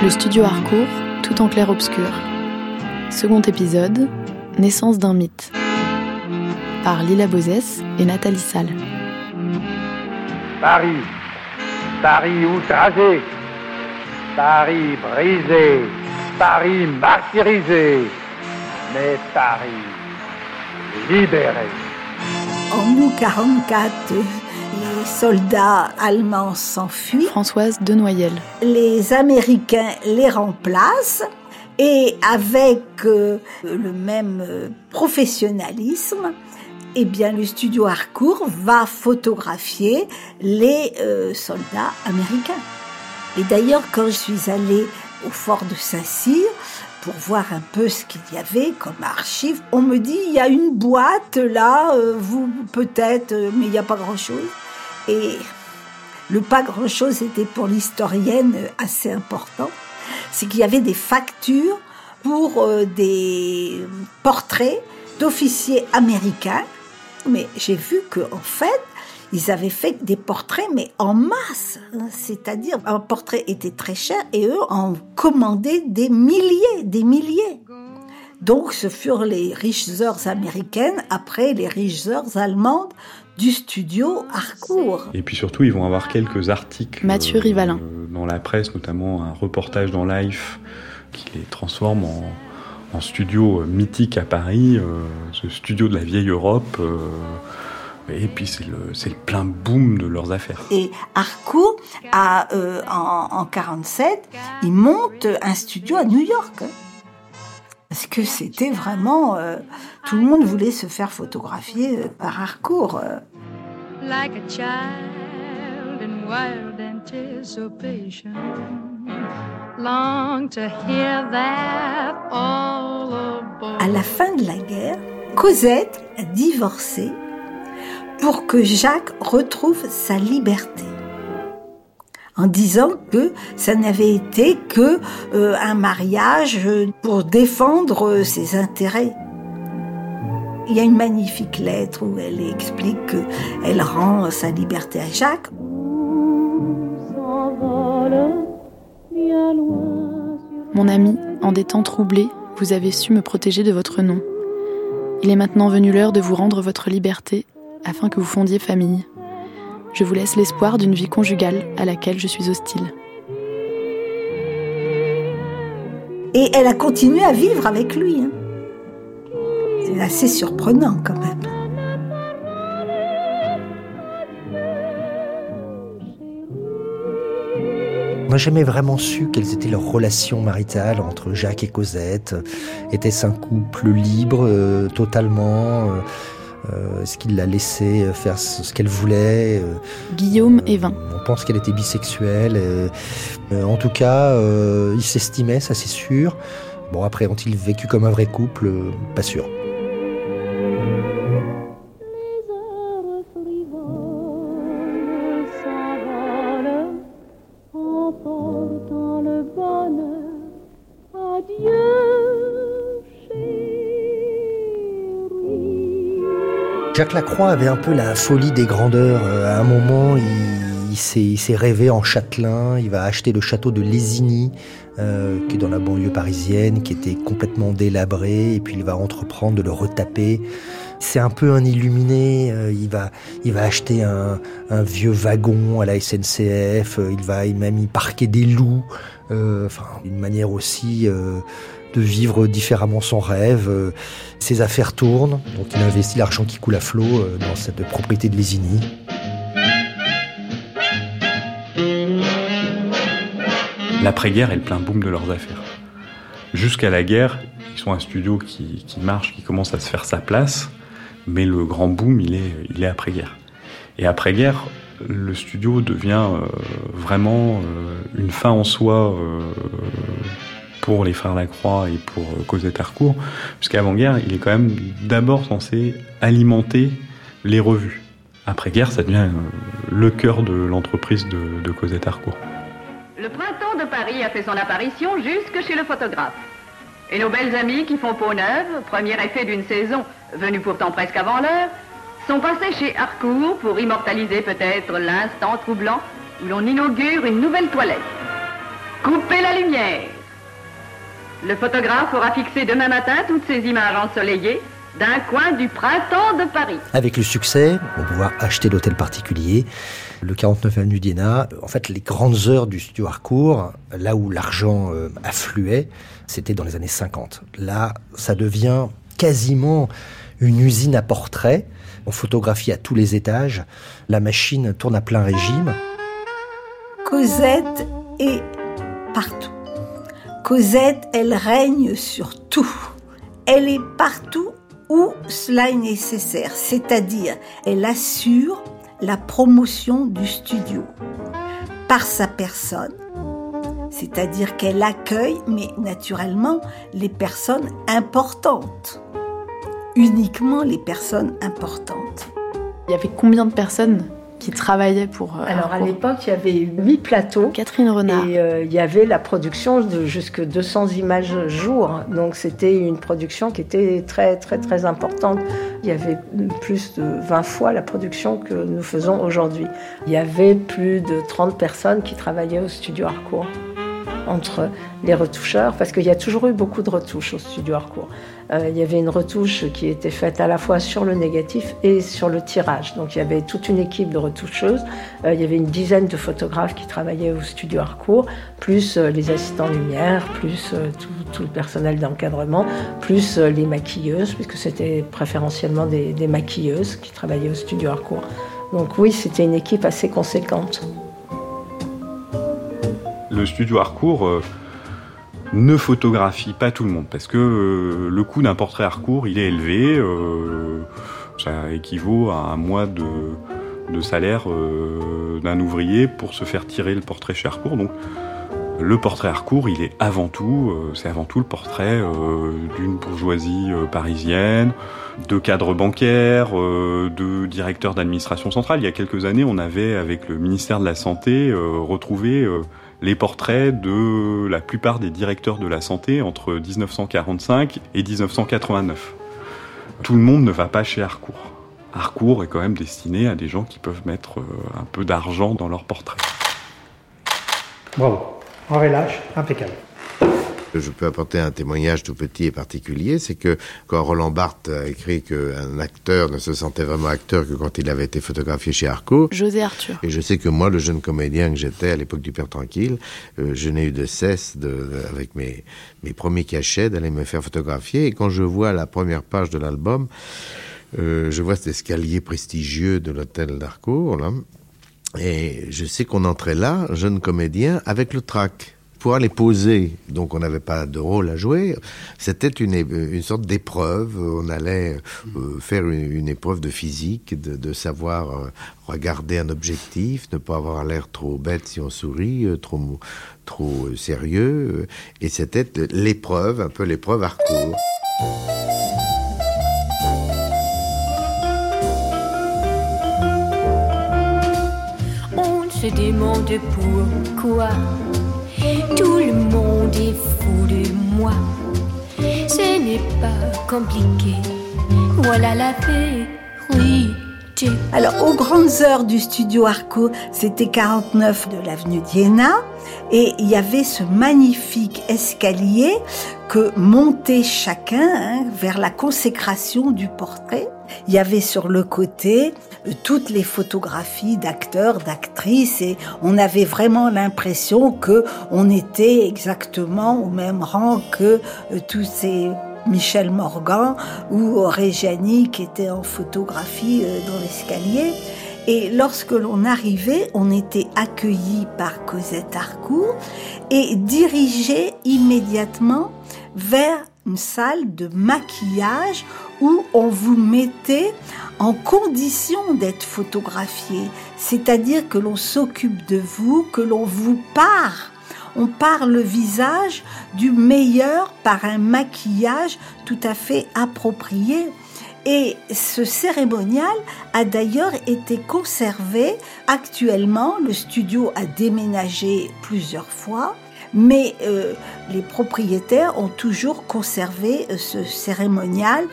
Le studio Harcourt, tout en clair-obscur. Second épisode, Naissance d'un mythe. Par Lila Bozès et Nathalie Salle. Paris, Paris outragé, Paris brisé, Paris martyrisé, mais Paris libéré. En août 44, les soldats allemands s'enfuient. Françoise Denoyel. Les Américains les remplacent et avec euh, le même euh, professionnalisme, eh bien, le studio Harcourt va photographier les euh, soldats américains. Et d'ailleurs, quand je suis allée au fort de Saint-Cyr, pour voir un peu ce qu'il y avait comme archives. On me dit, il y a une boîte là, vous peut-être, mais il n'y a pas grand-chose. Et le pas grand-chose était pour l'historienne assez important. C'est qu'il y avait des factures pour euh, des portraits d'officiers américains. Mais j'ai vu que en fait, ils avaient fait des portraits, mais en masse. C'est-à-dire, un portrait était très cher et eux en commandaient des milliers, des milliers. Donc, ce furent les riches heures américaines après les riches heures allemandes du studio Harcourt. Et puis surtout, ils vont avoir quelques articles Mathieu Rivalin. euh, dans la presse, notamment un reportage dans Life qui les transforme en, en studio euh, mythique à Paris, euh, ce studio de la vieille Europe. euh, et puis c'est le, plein boom de leurs affaires. Et Harcourt, a, euh, en, en 47, il monte un studio à New York. hein. Parce que c'était vraiment... euh, tout le monde voulait se faire photographier euh, par Harcourt. euh. like a child in wild anticipation. Long to hear that all aboard. À la fin de la guerre, Cosette a divorcé pour que Jacques retrouve sa liberté. En disant que ça n'avait été que euh, un mariage pour défendre ses intérêts. Il y a une magnifique lettre où elle explique qu'elle rend sa liberté à Jacques. Mon ami, en des temps troublés, vous avez su me protéger de votre nom. Il est maintenant venu l'heure de vous rendre votre liberté afin que vous fondiez famille. Je vous laisse l'espoir d'une vie conjugale à laquelle je suis hostile. Et elle a continué à vivre avec lui. hein. C'est assez surprenant quand même. On n'a jamais vraiment su quelles étaient leurs relations maritales entre Jacques et Cosette. Était-ce un couple libre euh, totalement euh, euh, Est-ce qu'il la laissait faire ce qu'elle voulait euh, Guillaume Evin. On pense qu'elle était bisexuelle. en tout cas, euh, ils s'estimaient, ça c'est sûr. Bon, après, ont-ils vécu comme un vrai couple? Pas sûr. Jacques Lacroix avait un peu la folie des grandeurs. Euh, À un moment, il, s'est rêvé en châtelain. Il va acheter le château de Lésigny, euh, qui est dans la banlieue parisienne, qui était complètement délabré. Et puis il va entreprendre de le retaper. C'est un peu un illuminé. euh, il va, il va acheter un, vieux wagon à la SNCF. euh, il va même y parquer des loups. Enfin, une manière aussi de vivre différemment son rêve. Euh, ses affaires tournent, donc il investit l'argent qui coule à flot euh, dans cette propriété de Lésigny. L'après-guerre est le plein boom de leurs affaires. Jusqu'à la guerre, ils sont un studio qui, marche, qui commence à se faire sa place, mais le grand boom, il est, après-guerre. Et après-guerre, le studio devient euh, vraiment une fin en soi pour les frères Lacroix et pour euh, Cosette Harcourt, puisqu'avant-guerre, il est quand même d'abord censé alimenter les revues. Après-guerre, ça devient euh, le cœur de l'entreprise de, de Cosette Harcourt. Le printemps de Paris a fait son apparition jusque chez le photographe. Et nos belles amies qui font peau neuve, premier effet d'une saison venue pourtant presque avant l'heure, sont passées chez Harcourt pour immortaliser peut-être l'instant troublant où l'on inaugure une nouvelle toilette. Coupez la lumière. Le photographe aura fixé demain matin toutes ces images ensoleillées d'un coin du printemps de Paris. Avec le succès, on va pouvoir acheter l'hôtel particulier. Le 49 avenue d'Iéna, en fait, les grandes heures du studio Harcourt, là où l'argent euh, affluait, c'était dans les années 50. Là, ça devient quasiment une usine à portraits. On photographie à tous les étages. La machine tourne à plein régime. Cosette est partout. Cosette, elle règne sur tout. Elle est partout où cela est nécessaire, c'est-à-dire elle assure la promotion du studio par sa personne, c'est-à-dire qu'elle accueille, mais naturellement, les personnes importantes, uniquement les personnes importantes. Il y avait combien de personnes? Qui travaillaient pour euh, Alors à l'époque, il y avait huit plateaux. Catherine Renard. Et euh, il y avait la production de jusque 200 images jour. Donc c'était une production qui était très très très importante. Il y avait plus de 20 fois la production que nous faisons aujourd'hui. Il y avait plus de 30 personnes qui travaillaient au studio Harcourt entre les retoucheurs, parce qu'il y a toujours eu beaucoup de retouches au studio Harcourt. Euh, il y avait une retouche qui était faite à la fois sur le négatif et sur le tirage. Donc il y avait toute une équipe de retoucheuses. Euh, il y avait une dizaine de photographes qui travaillaient au studio Harcourt, plus euh, les assistants lumière, plus tout, le personnel d'encadrement, plus les maquilleuses, puisque c'était préférentiellement des, des maquilleuses qui travaillaient au studio Harcourt. Donc oui, c'était une équipe assez conséquente. Le studio Harcourt ne photographie pas tout le monde parce que euh, le coût d'un portrait Harcourt il est élevé. euh, ça équivaut à un mois de, salaire euh, d'un ouvrier pour se faire tirer le portrait chez Harcourt. Donc le portrait Harcourt, il est avant tout, euh, c'est avant tout le portrait d'une bourgeoisie parisienne, de cadres bancaires, de directeurs d'administration centrale. Il y a quelques années, on avait, avec le ministère de la Santé, retrouvé les portraits de la plupart des directeurs de la santé entre 1945 et 1989. Tout le monde ne va pas chez Harcourt. Harcourt est quand même destiné à des gens qui peuvent mettre euh, un peu d'argent dans leur portrait. Bravo. En relâche, impeccable. Je peux apporter un témoignage tout petit et particulier, c'est que quand Roland Barthes a écrit qu'un acteur ne se sentait vraiment acteur que quand il avait été photographié chez Harcourt, José Arthur. et je sais que moi, le jeune comédien que j'étais à l'époque du Père Tranquille, euh, je n'ai eu de cesse, de, avec mes, mes premiers cachets, d'aller me faire photographier. Et quand je vois la première page de l'album, euh, je vois cet escalier prestigieux de l'hôtel d'Harcourt, là. Et je sais qu'on entrait là, jeune comédien, avec le trac pour aller poser. Donc on n'avait pas de rôle à jouer. C'était une, une sorte d'épreuve. On allait euh, faire une, épreuve de physique, de, savoir euh, regarder un objectif, ne pas avoir l'air trop bête si on sourit, euh, trop trop sérieux. Et c'était l'épreuve, un peu l'épreuve Harcourt. On se demande pourquoi Alors, aux grandes heures du studio Harcourt, c'était 49 de l'avenue d'Iéna, et il y avait ce magnifique escalier que montait chacun hein, vers la consécration du portrait. Il y avait sur le côté euh, toutes les photographies d'acteurs, d'actrices, et on avait vraiment l'impression que on était exactement au même rang que euh, tous ces Michel Morgan ou Régiani qui était en photographie euh, dans l'escalier. Et lorsque l'on arrivait, on était accueilli par Cosette Harcourt et dirigé immédiatement vers une salle de maquillage où on vous mettait en condition d'être photographié. C'est-à-dire que l'on s'occupe de vous, que l'on vous part on part le visage du meilleur par un maquillage tout à fait approprié. Et ce cérémonial a d'ailleurs été conservé. Actuellement, le studio a déménagé plusieurs fois, mais euh, les propriétaires ont toujours conservé euh, ce cérémonial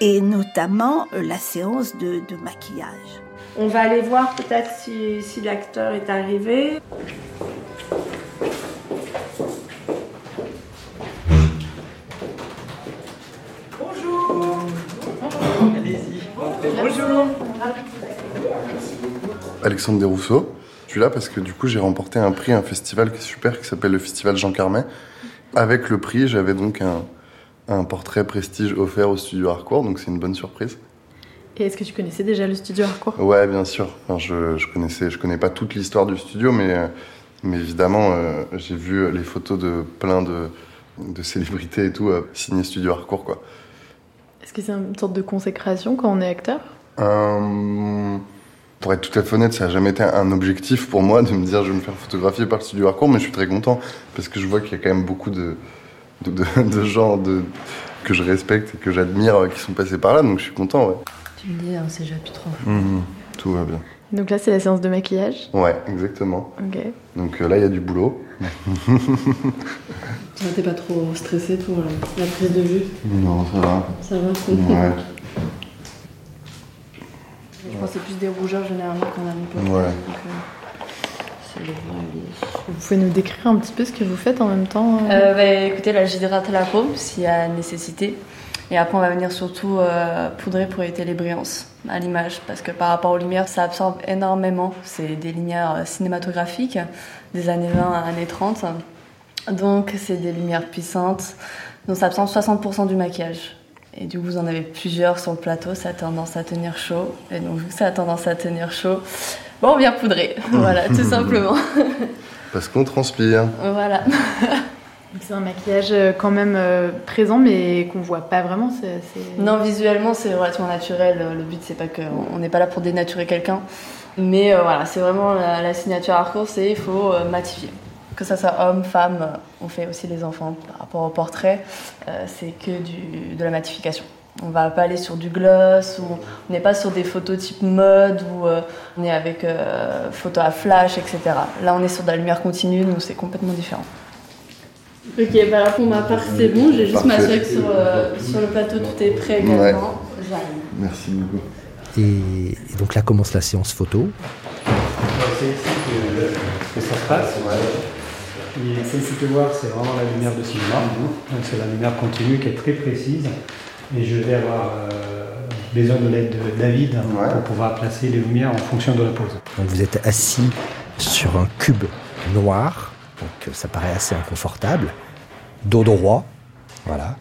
et notamment euh, la séance de, maquillage. On va aller voir peut-être si, si l'acteur est arrivé. Bonjour. Allez-y. Bonjour. Alexandre Desrousseaux, Là parce que du coup j'ai remporté un prix, un festival qui est super, qui s'appelle le Festival Jean Carmet. Avec le prix, j'avais donc un, un portrait prestige offert au studio Harcourt, donc c'est une bonne surprise. Et est-ce que tu connaissais déjà le studio Harcourt? Ouais, bien sûr. Enfin, je, je connaissais, je connais pas toute l'histoire du studio, mais, mais évidemment, euh, j'ai vu les photos de plein de, de célébrités et tout euh, signer Studio Harcourt, quoi. Est-ce que c'est une sorte de consécration quand on est acteur? Euh, pour être tout à fait honnête, ça n'a jamais été un objectif pour moi de me dire je vais me faire photographier par le studio Harcourt, mais je suis très content parce que je vois qu'il y a quand même beaucoup de, de, de- de gens de, que je respecte et que j'admire euh, qui sont passés par là, donc je suis content, ouais. Tu me dis, c'est déjà plus trop. Mhm, tout va bien. Donc là, c'est la séance de maquillage? Ouais, exactement. Ok. Donc euh, là, il y a du boulot. T'es pas trop stressé pour la prise de vue? Non, ça va. Ça va Ouais. C'est plus des rougeurs généralement qu'on a une peau. Ouais. Donc, euh, Vous pouvez nous décrire un petit peu ce que vous faites en même temps euh Euh, bah, écoutez, là j'hydrate la peau s'il y a nécessité. Et après, on va venir surtout euh, poudrer pour éviter les brillances à l'image. Parce que par rapport aux lumières, ça absorbe énormément. C'est des lumières cinématographiques des années 20 à années 30. Donc, c'est des lumières puissantes. Donc, ça absorbe 60% du maquillage. Et du coup, vous en avez plusieurs sur le plateau. Ça a tendance à tenir chaud. Et donc, vu que ça a tendance à tenir chaud, bon, on vient poudrer. voilà, tout simplement. Parce qu'on transpire. voilà. C'est un maquillage euh, quand même euh, présent, mais qu'on voit pas vraiment. c'est- c'est- Non, visuellement, c'est relativement naturel. Le but, c'est pas que on n'est pas là pour dénaturer quelqu'un. Mais euh, voilà, c'est vraiment la, la signature Harcourt, c'est il faut euh, matifier. Que ça soit homme, femme, euh, on fait aussi les enfants par rapport au portrait, euh, c'est que du, de la matification. On va pas aller sur du gloss, ou on n'est pas sur des photos type mode, où euh, on est avec euh, photo à flash, etc. Là, on est sur de la lumière continue, donc c'est complètement différent. Ok, bah pour ma part c'est bon, j'ai juste m'assurer que sur, euh, sur le plateau tout est prêt également. Ouais. J'arrive. Merci beaucoup. Et, et donc là commence la séance photo. C'est ici que, que ça se passe. Et que voir, c'est vraiment la lumière de cinéma. Donc c'est la lumière continue qui est très précise. Et je vais avoir euh, besoin de l'aide de David pour pouvoir placer les lumières en fonction de la pose. Donc vous êtes assis sur un cube noir, donc euh, ça paraît assez inconfortable, dos droit, voilà.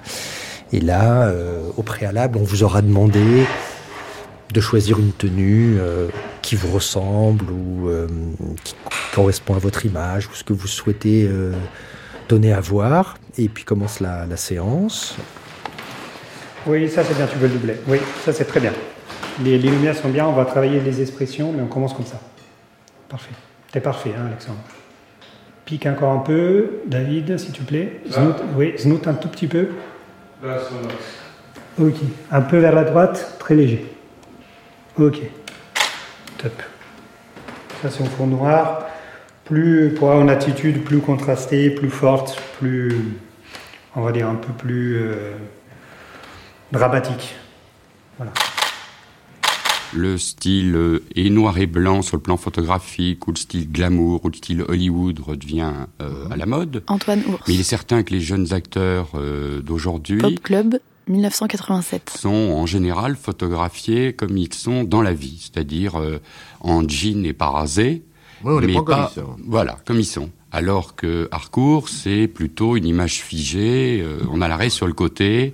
Et là, euh, au préalable, on vous aura demandé de choisir une tenue euh, qui vous ressemble ou euh, qui correspond à votre image ou ce que vous souhaitez euh, donner à voir. Et puis commence la, la séance. Oui, ça c'est bien, tu veux le doubler. Oui, ça c'est très bien. Les, les lumières sont bien, on va travailler les expressions, mais on commence comme ça. Parfait. T'es parfait, hein, Alexandre. Pique encore un peu, David, s'il te plaît. Znout, oui, znout un tout petit peu. Ok. Un peu vers la droite, très léger. Ok. Top. Ça c'est un fond noir. Plus, pour avoir une attitude plus contrastée, plus forte, plus, on va dire un peu plus euh, dramatique. Voilà. Le style euh, est noir et blanc sur le plan photographique, ou le style glamour, ou le style Hollywood redevient euh, à la mode. Antoine Ours. Mais il est certain que les jeunes acteurs euh, d'aujourd'hui Pop Club, 1987. sont en général photographiés comme ils sont dans la vie, c'est-à-dire euh, en jean et pas rasé. Oui, on les prend comme pas- ils sont. Voilà, comme ils sont. Alors que Harcourt, c'est plutôt une image figée, euh, on a l'arrêt sur le côté,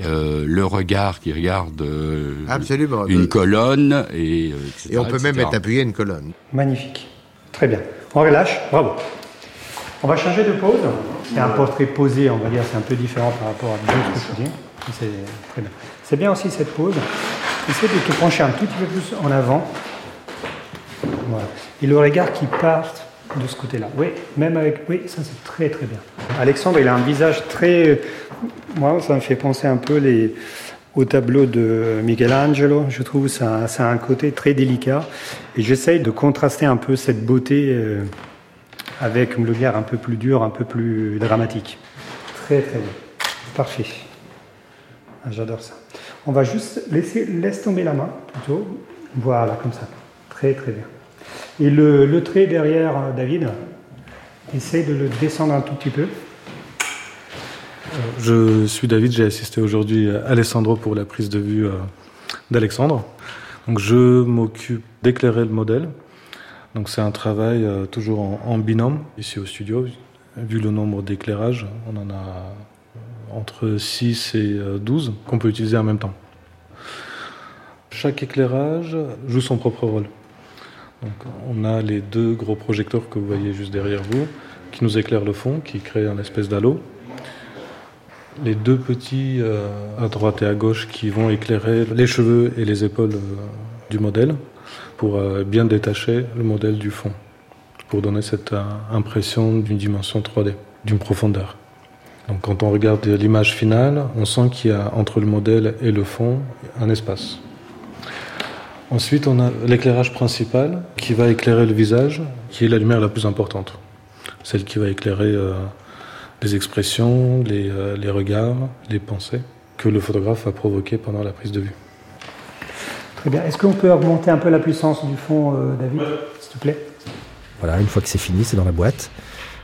euh, le regard qui regarde euh, Absolument. une colonne, et, euh, etc., Et on peut même être appuyé à une colonne. Magnifique. Très bien. On relâche. Bravo. On va changer de pose. C'est un portrait posé, on va dire, c'est un peu différent par rapport à d'autres shootings. C'est très bien. C'est bien aussi cette pose. Essaie de te pencher un tout petit peu plus en avant. Voilà. Et le regard qui part de ce côté-là. Oui, même avec. Oui, ça c'est très très bien. Alexandre, il a un visage très. Moi, ça me fait penser un peu les... au tableau de Michelangelo. Je trouve ça, ça a un côté très délicat. Et j'essaye de contraster un peu cette beauté euh, avec une lumière un peu plus dure, un peu plus dramatique. Très très bien. Parfait. Ah, J'adore ça. On va juste laisser, laisse tomber la main plutôt. Voilà, comme ça. Très très bien. Et le, trait derrière, euh, David, essaye de le descendre un tout petit peu. Je suis David, j'ai assisté aujourd'hui Alessandro pour la prise de vue euh, d'Alexandre. Donc je m'occupe d'éclairer le modèle. Donc c'est un travail euh, toujours en, en binôme ici au studio. Vu le nombre d'éclairages, on en a entre 6 et 12 qu'on peut utiliser en même temps. Chaque éclairage joue son propre rôle. On a les deux gros projecteurs que vous voyez juste derrière vous, qui nous éclairent le fond, qui créent un espèce d'halo. Les deux petits euh, à droite et à gauche qui vont éclairer les cheveux et les épaules euh, du modèle pour euh, bien détacher le modèle du fond, pour donner cette euh, impression d'une dimension 3D, d'une profondeur. Donc quand on regarde l'image finale, on sent qu'il y a entre le modèle et le fond un espace. Ensuite, on a l'éclairage principal qui va éclairer le visage, qui est la lumière la plus importante. Celle qui va éclairer euh, les expressions, les, euh, les regards, les pensées que le photographe va provoquer pendant la prise de vue. Très bien. Est-ce qu'on peut augmenter un peu la puissance du fond, euh, David, s'il te plaît? Voilà, une fois que c'est fini, c'est dans la boîte.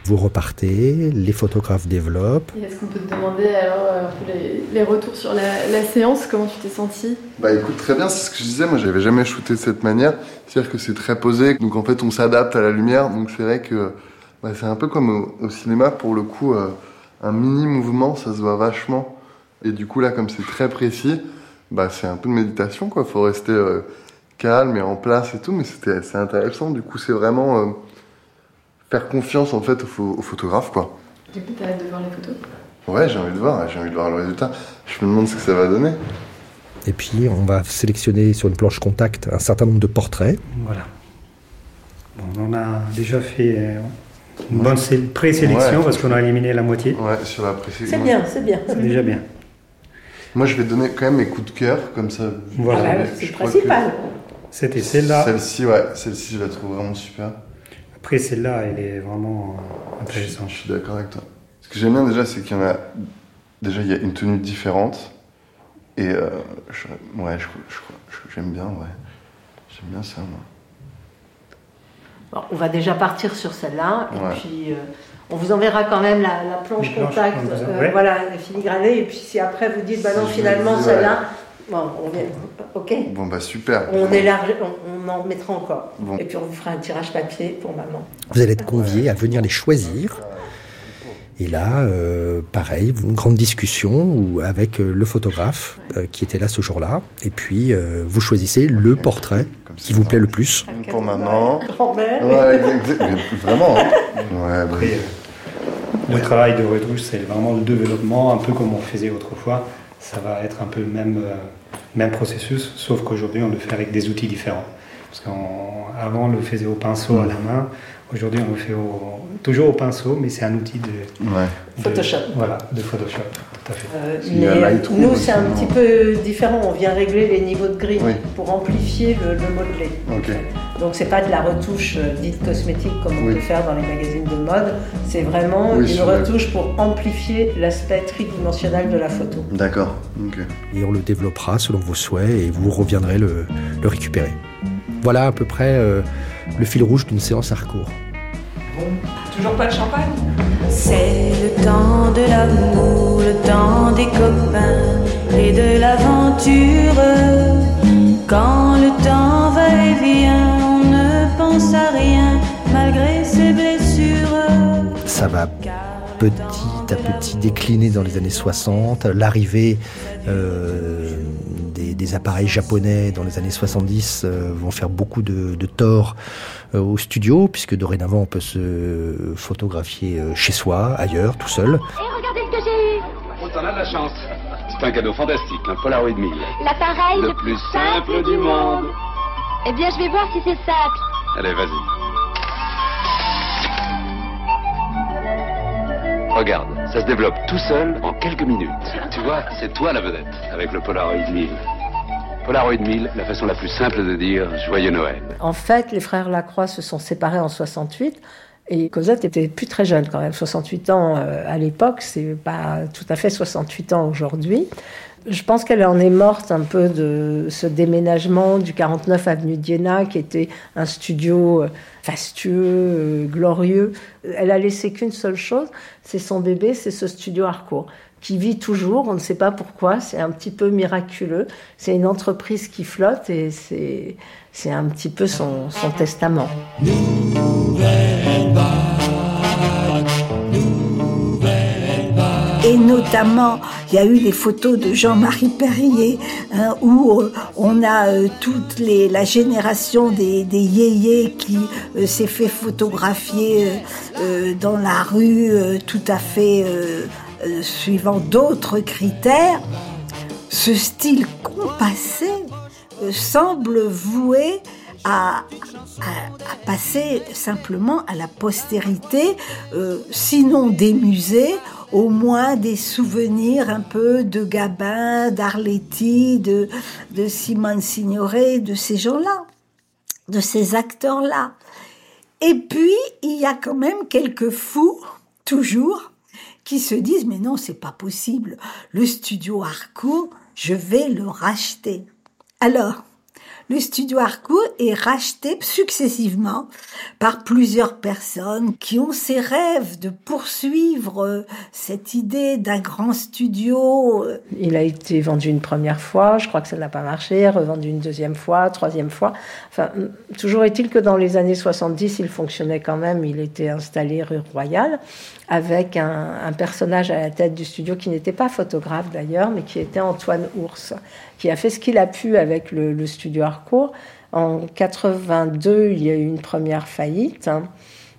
Vous repartez, les photographes développent. Est-ce qu'on peut te demander alors euh, un peu les, les retours sur la, la séance Comment tu t'es senti Bah écoute, très bien, c'est ce que je disais, moi j'avais jamais shooté de cette manière. C'est-à-dire que c'est très posé, donc en fait on s'adapte à la lumière, donc c'est vrai que bah, c'est un peu comme au, au cinéma, pour le coup, euh, un mini mouvement, ça se voit vachement. Et du coup là, comme c'est très précis, bah c'est un peu de méditation quoi, faut rester euh, calme et en place et tout, mais c'était c'est intéressant, du coup c'est vraiment euh, faire confiance en fait au, pho- au photographe quoi. Du coup, t'as hâte de voir les photos? Ouais, j'ai envie de voir, j'ai envie de voir le résultat. Je me demande ce que ça va donner. Et puis, on va sélectionner sur une planche contact un certain nombre de portraits. Voilà. Bon, on a déjà fait euh, une bonne sé- présélection Ouais. parce qu'on a éliminé la moitié. Ouais, sur la précision. C'est bien, c'est bien. C'est déjà bien. Moi, je vais donner quand même mes coups de cœur, comme ça. Voilà. Ah bah, Je c'est le crois que principal. C'était celle-là. Celle-ci, ouais, celle-ci, je la trouve vraiment super. Après, celle-là, elle est vraiment euh, Je, intéressante. je suis d'accord avec toi. Ce que j'aime bien déjà, c'est qu'il y en a. Déjà, il y a une tenue différente. Et euh, je- ouais, je, je, je- j'aime bien, ouais. J'aime bien ça, moi. Bon, on va déjà partir sur celle-là. Ouais. Et puis, euh, on vous enverra quand même la, la planche Les contact, euh, ouais. voilà, filigranée. Et puis, si après vous dites, bah non, Si finalement, celle-là, bon, on vient. Ok. Bon, bah super. On élargit, on, on en mettra encore. Bon. Et puis, on vous fera un tirage papier pour maman. Vous allez être conviés à venir les choisir. Et là, euh, pareil, une grande discussion avec euh, le photographe euh, qui était là ce jour-là. Et puis, euh, vous choisissez le portrait qui vous plaît le plus. Pour maman. Grand-mère. Ouais, vraiment. hein. Ouais, Après, le travail de retouche, c'est vraiment le développement, un peu comme on faisait autrefois. Ça va être un peu le même, euh, même processus, sauf qu'aujourd'hui, on le fait avec des outils différents. Parce qu'avant, on le faisait au pinceau à la main. Aujourd'hui, on le fait au- toujours au pinceau, mais c'est un outil de, ouais. de- Photoshop. Voilà, de Photoshop. Euh, mais nous, aussi, c'est un petit peu différent. On vient régler les niveaux de gris Oui. pour amplifier le, le modelé. Ok. Donc, c'est pas de la retouche euh, dite cosmétique comme on Oui. peut faire dans les magazines de mode. C'est vraiment Oui, une la- retouche pour amplifier l'aspect tridimensionnel de la photo. D'accord. Et on le développera selon vos souhaits et vous reviendrez le, le récupérer. Voilà à peu près euh, le fil rouge d'une séance hardcore. Toujours pas de champagne? C'est le temps de l'amour, le temps des copains et de l'aventure. Quand le temps va et vient, on ne pense à rien malgré ses blessures. Ça va petit à petit décliner dans les années 60. L'arrivée euh, des, des appareils japonais dans les années 70 euh, vont faire beaucoup de, de tort euh, au studio, puisque dorénavant on peut se photographier euh, chez soi, ailleurs, tout seul. Et regardez ce que j'ai eu Oh, t'en as de la chance. C'est un cadeau fantastique, un Polaroid 1000. L'appareil Le plus simple du monde. Eh bien, je vais voir si c'est simple. Allez, vas-y. Regarde, ça se développe tout seul en quelques minutes. Tu vois, c'est toi la vedette avec le Polaroid 1000. Polaroid 1000, la façon la plus simple de dire Joyeux Noël. En fait, les frères Lacroix se sont séparés en 68 et Cosette était plus très jeune quand même. 68 ans euh, à l'époque, c'est pas tout à fait 68 ans aujourd'hui. Je pense qu'elle en est morte un peu de ce déménagement du 49 avenue d'Iéna, qui était un studio euh, fastueux, euh, glorieux. Elle a laissé qu'une seule chose, c'est son bébé, c'est ce studio Harcourt. qui vit toujours. On ne sait pas pourquoi. C'est un petit peu miraculeux. C'est une entreprise qui flotte et c'est, c'est un petit peu son, son testament. Et notamment, il y a eu des photos de Jean-Marie Perrier hein, où euh, on a euh, toute les, la génération des, des yéyés qui euh, s'est fait photographier dans la rue tout à fait suivant d'autres critères. Ce style compassé semble voué à, passer simplement à la postérité, euh, sinon des musées, au moins des souvenirs un peu de Gabin, d'Arletty, de, de Simone Signoret, de ces gens-là, de ces acteurs-là. Et puis, il y a quand même quelques fous, toujours, qui se disent, mais non, c'est pas possible, le studio Harcourt, je vais le racheter. Alors, le studio Harcourt est racheté successivement par plusieurs personnes qui ont ces rêves de poursuivre euh, cette idée d'un grand studio. euh, Il a été vendu une première fois, je crois que ça n'a pas marché, revendu une deuxième fois, troisième fois. Enfin, hum, toujours est-il que dans les années 70, il fonctionnait quand même, il était installé rue Royale, avec un, un personnage à la tête du studio qui n'était pas photographe d'ailleurs, mais qui était Antoine Ours, qui a fait ce qu'il a pu avec le, studio Harcourt. En 82, il y a eu une première faillite. hein.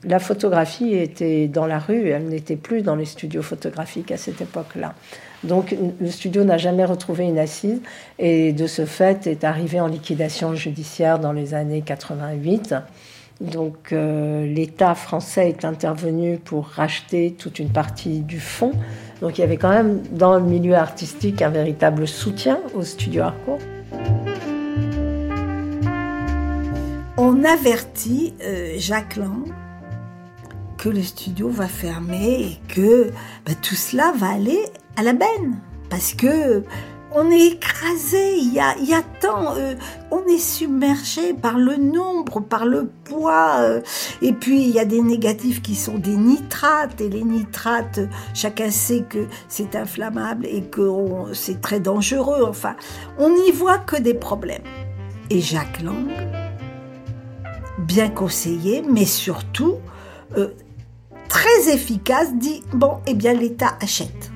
La photographie était dans la rue, elle n'était plus dans les studios photographiques à cette époque-là. Donc le studio n'a jamais retrouvé une assise et de ce fait est arrivé en liquidation judiciaire dans les années 88. Donc euh, l'État français est intervenu pour racheter toute une partie du fonds. Donc il y avait quand même dans le milieu artistique un véritable soutien au studio Harcourt. On avertit euh, Jacques Lang que le studio va fermer et que bah, tout cela va aller à la benne. Parce que on est écrasé, il y a, y a tant, euh, on est submergé par le nombre, par le poids, euh, et puis il y a des négatifs qui sont des nitrates, et les nitrates, chacun sait que c'est inflammable et que c'est très dangereux, enfin, on n'y voit que des problèmes. Et Jacques Lang, bien conseillé, mais surtout euh, très efficace, dit, bon, eh bien l'État achète.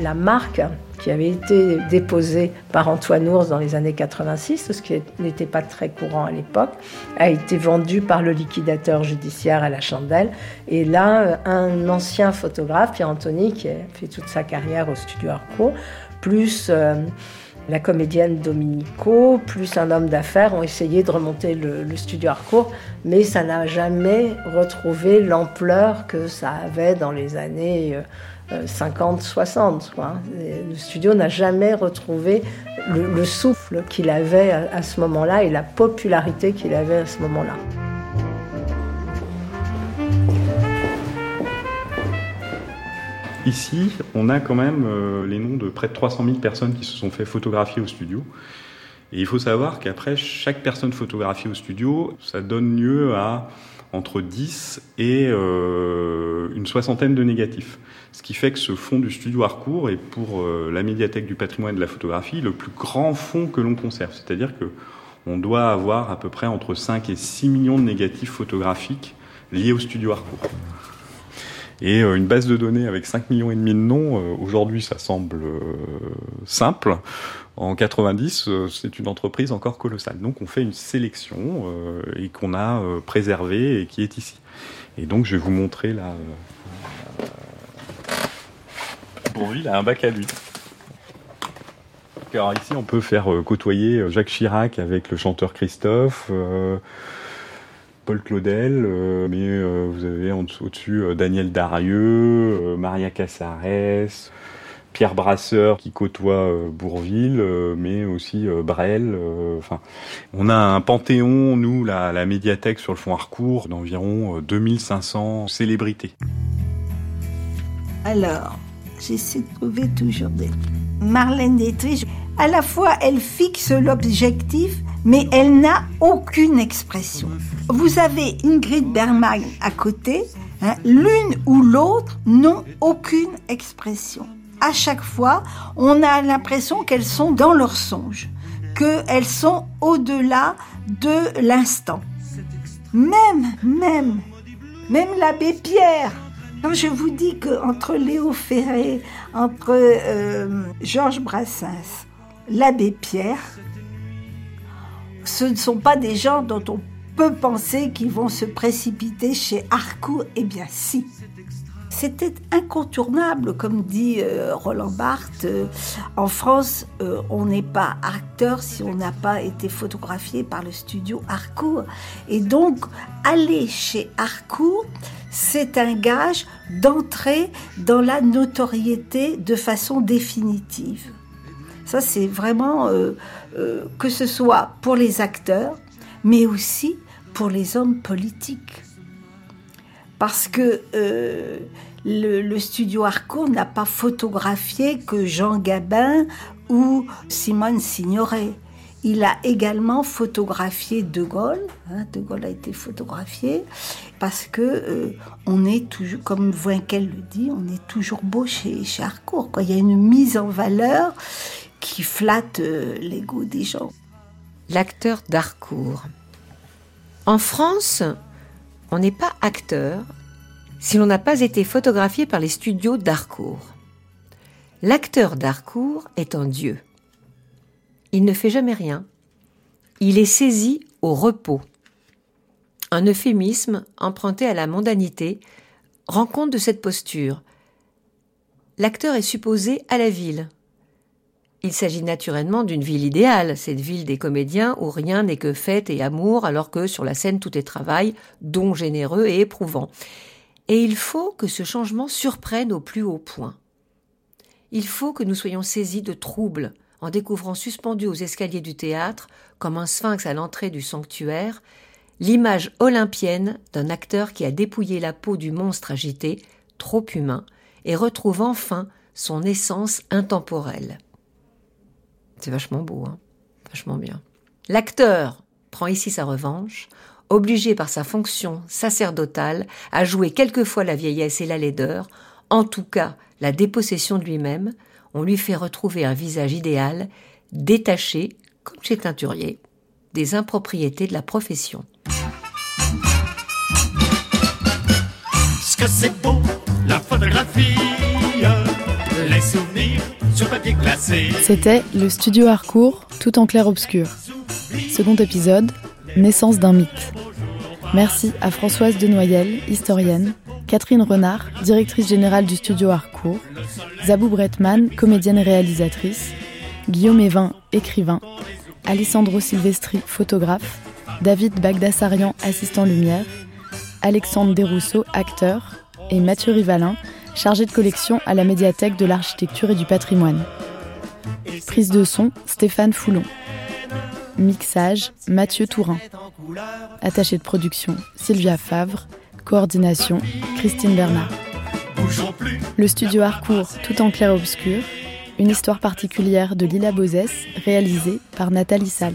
La marque qui avait été déposée par Antoine Ours dans les années 86, ce qui n'était pas très courant à l'époque, a été vendue par le liquidateur judiciaire à la chandelle. Et là, un ancien photographe, Pierre Anthony, qui a fait toute sa carrière au studio Harcourt, plus euh, la comédienne Dominico, plus un homme d'affaires ont essayé de remonter le, le studio Harcourt, mais ça n'a jamais retrouvé l'ampleur que ça avait dans les années euh, euh, 50-60. quoi. Et Le studio n'a jamais retrouvé le, le souffle qu'il avait à, à ce moment-là et la popularité qu'il avait à ce moment-là. Ici, on a quand même euh, les noms de près de 300 000 personnes qui se sont fait photographier au studio. Et il faut savoir qu'après, chaque personne photographiée au studio, ça donne lieu à entre 10 et euh, une soixantaine de négatifs. Ce qui fait que ce fonds du studio Harcourt est pour euh, la médiathèque du patrimoine de la photographie le plus grand fonds que l'on conserve. C'est-à-dire que on doit avoir à peu près entre 5 et 6 millions de négatifs photographiques liés au studio Harcourt. Et euh, une base de données avec 5 millions et demi de noms, euh, aujourd'hui ça semble euh, simple. En 90, euh, c'est une entreprise encore colossale. Donc on fait une sélection et qu'on a préservée et qui est ici. Et donc je vais vous montrer là. Bourville a un bac à lui. Alors ici on peut faire côtoyer Jacques Chirac avec le chanteur Christophe. Paul Claudel, euh, mais euh, vous avez au-dessus euh, Daniel Darieux, Maria Casares, Pierre Brasseur qui côtoie Bourville, mais aussi Brel. on a un panthéon, nous, la, médiathèque sur le fond Harcourt, d'environ euh, 2500 célébrités. Alors, j'essaie de trouver toujours des... Marlène Dietrich, à la fois elle fixe l'objectif, mais elle n'a aucune expression. Vous avez Ingrid Bergman à côté, hein, l'une ou l'autre n'ont aucune expression. à chaque fois, on a l'impression qu'elles sont dans leur songe, qu'elles sont au-delà de l'instant. Même, même, même l'abbé Pierre. Quand je vous dis qu'entre Léo Ferré, entre euh, Georges Brassens, l'abbé Pierre, ce ne sont pas des gens dont on peut penser qu'ils vont se précipiter chez Harcourt. Eh bien, si. C'était incontournable, comme dit euh, Roland Barthes. Euh, en France, euh, on n'est pas acteur si on n'a pas été photographié par le studio Harcourt. Et donc, aller chez Harcourt, c'est un gage d'entrer dans la notoriété de façon définitive. Ça, c'est vraiment que ce soit pour les acteurs, mais aussi pour les hommes politiques. Parce que euh, le, studio Harcourt n'a pas photographié que Jean Gabin ou Simone Signoret. Il a également photographié De Gaulle. Hein, de Gaulle a été photographié parce que euh, on est toujours, comme Voinquel le dit, on est toujours beau chez, Harcourt. Il y a une mise en valeur qui flatte euh, l'ego des gens. L'acteur d'Harcourt. En France, on n'est pas acteur si l'on n'a pas été photographié par les studios d'Harcourt. L'acteur d'Harcourt est un dieu. Il ne fait jamais rien. Il est saisi au repos. Un euphémisme emprunté à la mondanité rend compte de cette posture. L'acteur est supposé à la ville, il s'agit naturellement d'une ville idéale, cette ville des comédiens où rien n'est que fête et amour, alors que sur la scène tout est travail, don généreux et éprouvant. Et il faut que ce changement surprenne au plus haut point. Il faut que nous soyons saisis de trouble en découvrant suspendu aux escaliers du théâtre, comme un sphinx à l'entrée du sanctuaire, l'image olympienne d'un acteur qui a dépouillé la peau du monstre agité, trop humain, et retrouve enfin son essence intemporelle. C'est vachement beau, hein vachement bien. L'acteur prend ici sa revanche, obligé par sa fonction sacerdotale à jouer quelquefois la vieillesse et la laideur, en tout cas la dépossession de lui-même, on lui fait retrouver un visage idéal, détaché, comme chez Teinturier, des impropriétés de la profession. La photographie, les souvenirs c'était le studio Harcourt, tout en clair-obscur. Second épisode, naissance d'un mythe. Merci à Françoise Denoyel, historienne, Catherine Renard, directrice générale du studio Harcourt, Zabou Bretman, comédienne et réalisatrice, Guillaume Evin, écrivain, Alessandro Silvestri, photographe, David Bagdassarian, assistant lumière, Alexandre Desrousseaux, acteur, et Mathieu Rivalin, chargé de collection à la médiathèque de l'architecture et du patrimoine. Prise de son, Stéphane Foulon. Mixage, Mathieu Tourin. Attaché de production, Sylvia Favre. Coordination, Christine Bernard. Le studio Harcourt, tout en clair-obscur. Une histoire particulière de Lila Bozès, réalisée par Nathalie Salle.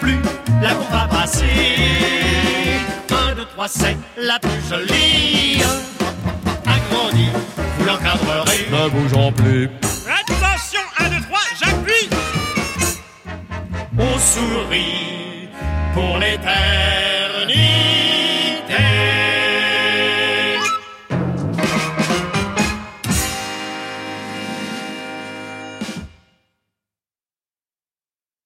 plus là qu'on va passer. 1, 2, 3, c'est la plus jolie. Agrandie, vous l'encadrerez. Ne bougeons plus. Attention, 1, 2, 3, j'appuie. On sourit pour l'éternité.